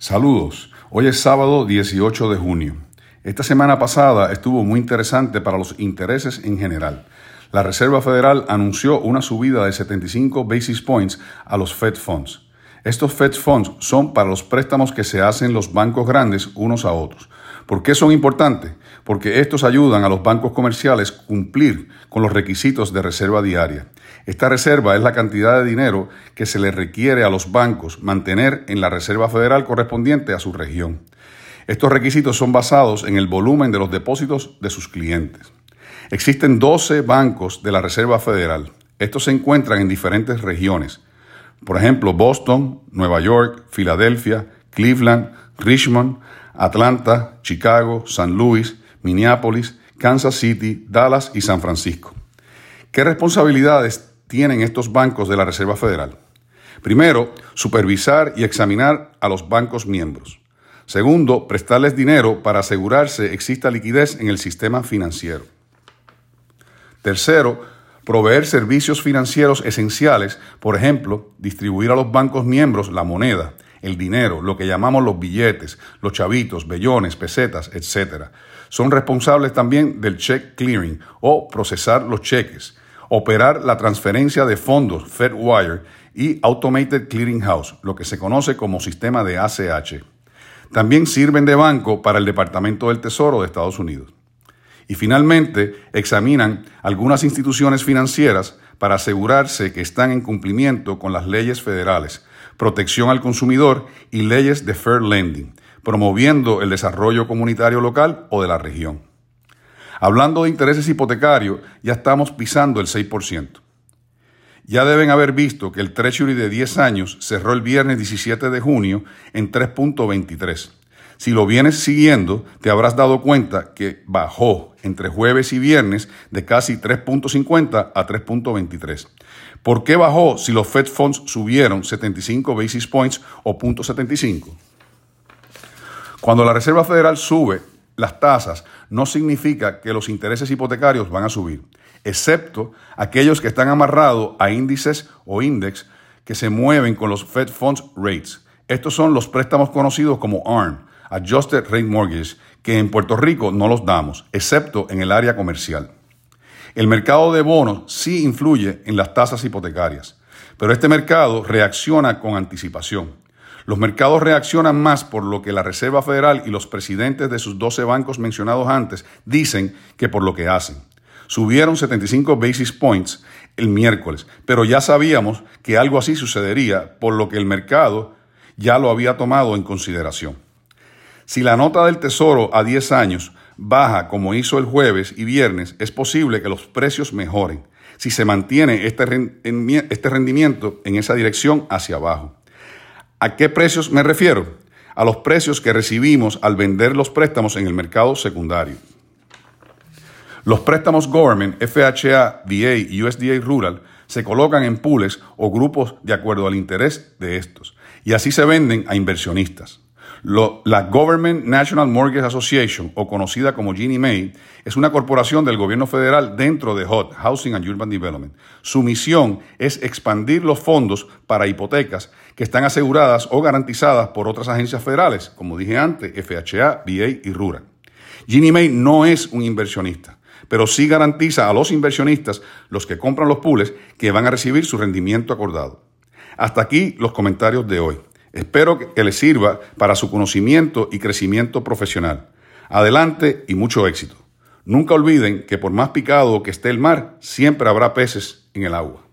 Saludos. Hoy es sábado 18 de junio. Esta semana pasada estuvo muy interesante para los intereses en general. La Reserva Federal anunció una subida de 75 basis points a los Fed Funds. Estos Fed Funds son para los préstamos que se hacen los bancos grandes unos a otros. ¿Por qué son importantes? Porque estos ayudan a los bancos comerciales cumplir con los requisitos de reserva diaria. Esta reserva es la cantidad de dinero que se le requiere a los bancos mantener en la Reserva Federal correspondiente a su región. Estos requisitos son basados en el volumen de los depósitos de sus clientes. Existen 12 bancos de la Reserva Federal. Estos se encuentran en diferentes regiones. Por ejemplo, Boston, Nueva York, Filadelfia, Cleveland, Richmond, Atlanta, Chicago, San Luis, Minneapolis, Kansas City, Dallas y San Francisco. ¿Qué responsabilidades tienen estos bancos de la Reserva Federal? Primero, supervisar y examinar a los bancos miembros. Segundo, prestarles dinero para asegurarse exista liquidez en el sistema financiero. Tercero, proveer servicios financieros esenciales, por ejemplo, distribuir a los bancos miembros la moneda, el dinero, lo que llamamos los billetes, los chavitos, bellones, pesetas, etc. Son responsables también del check clearing o procesar los cheques, operar la transferencia de fondos FedWire y Automated Clearing House, lo que se conoce como sistema de ACH. También sirven de banco para el Departamento del Tesoro de Estados Unidos. Y finalmente, examinan algunas instituciones financieras para asegurarse que están en cumplimiento con las leyes federales, protección al consumidor y leyes de fair lending, promoviendo el desarrollo comunitario local o de la región. Hablando de intereses hipotecarios, ya estamos pisando el 6%. Ya deben haber visto que el Treasury de 10 años cerró el viernes 17 de junio en 3.23 si lo vienes siguiendo, te habrás dado cuenta que bajó entre jueves y viernes de casi 3.50 a 3.23. ¿Por qué bajó si los Fed Funds subieron 75 basis points o 0.75? Cuando la Reserva Federal sube las tasas, no significa que los intereses hipotecarios van a subir, excepto aquellos que están amarrados a índices o índices que se mueven con los Fed Funds Rates. Estos son los préstamos conocidos como ARM, Adjusted Rate Mortgage, que en Puerto Rico no los damos, excepto en el área comercial. El mercado de bonos sí influye en las tasas hipotecarias, pero este mercado reacciona con anticipación. Los mercados reaccionan más por lo que la Reserva Federal y los presidentes de sus 12 bancos mencionados antes dicen que por lo que hacen. Subieron 75 basis points el miércoles, pero ya sabíamos que algo así sucedería por lo que el mercado ya lo había tomado en consideración. Si la nota del Tesoro a 10 años baja como hizo el jueves y viernes, es posible que los precios mejoren si se mantiene este, este rendimiento en esa dirección hacia abajo. ¿A qué precios me refiero? A los precios que recibimos al vender los préstamos en el mercado secundario. Los préstamos Government, FHA, VA y USDA Rural se colocan en pools o grupos de acuerdo al interés de estos y así se venden a inversionistas la Government National Mortgage Association, o conocida como Ginnie Mae, es una corporación del gobierno federal dentro de HUD, Housing and Urban Development. Su misión es expandir los fondos para hipotecas que están aseguradas o garantizadas por otras agencias federales, como dije antes, FHA, VA y RURA. Ginnie Mae no es un inversionista, pero sí garantiza a los inversionistas, los que compran los pools, que van a recibir su rendimiento acordado. Hasta aquí los comentarios de hoy. Espero que les sirva para su conocimiento y crecimiento profesional. Adelante y mucho éxito. Nunca olviden que por más picado que esté el mar, siempre habrá peces en el agua.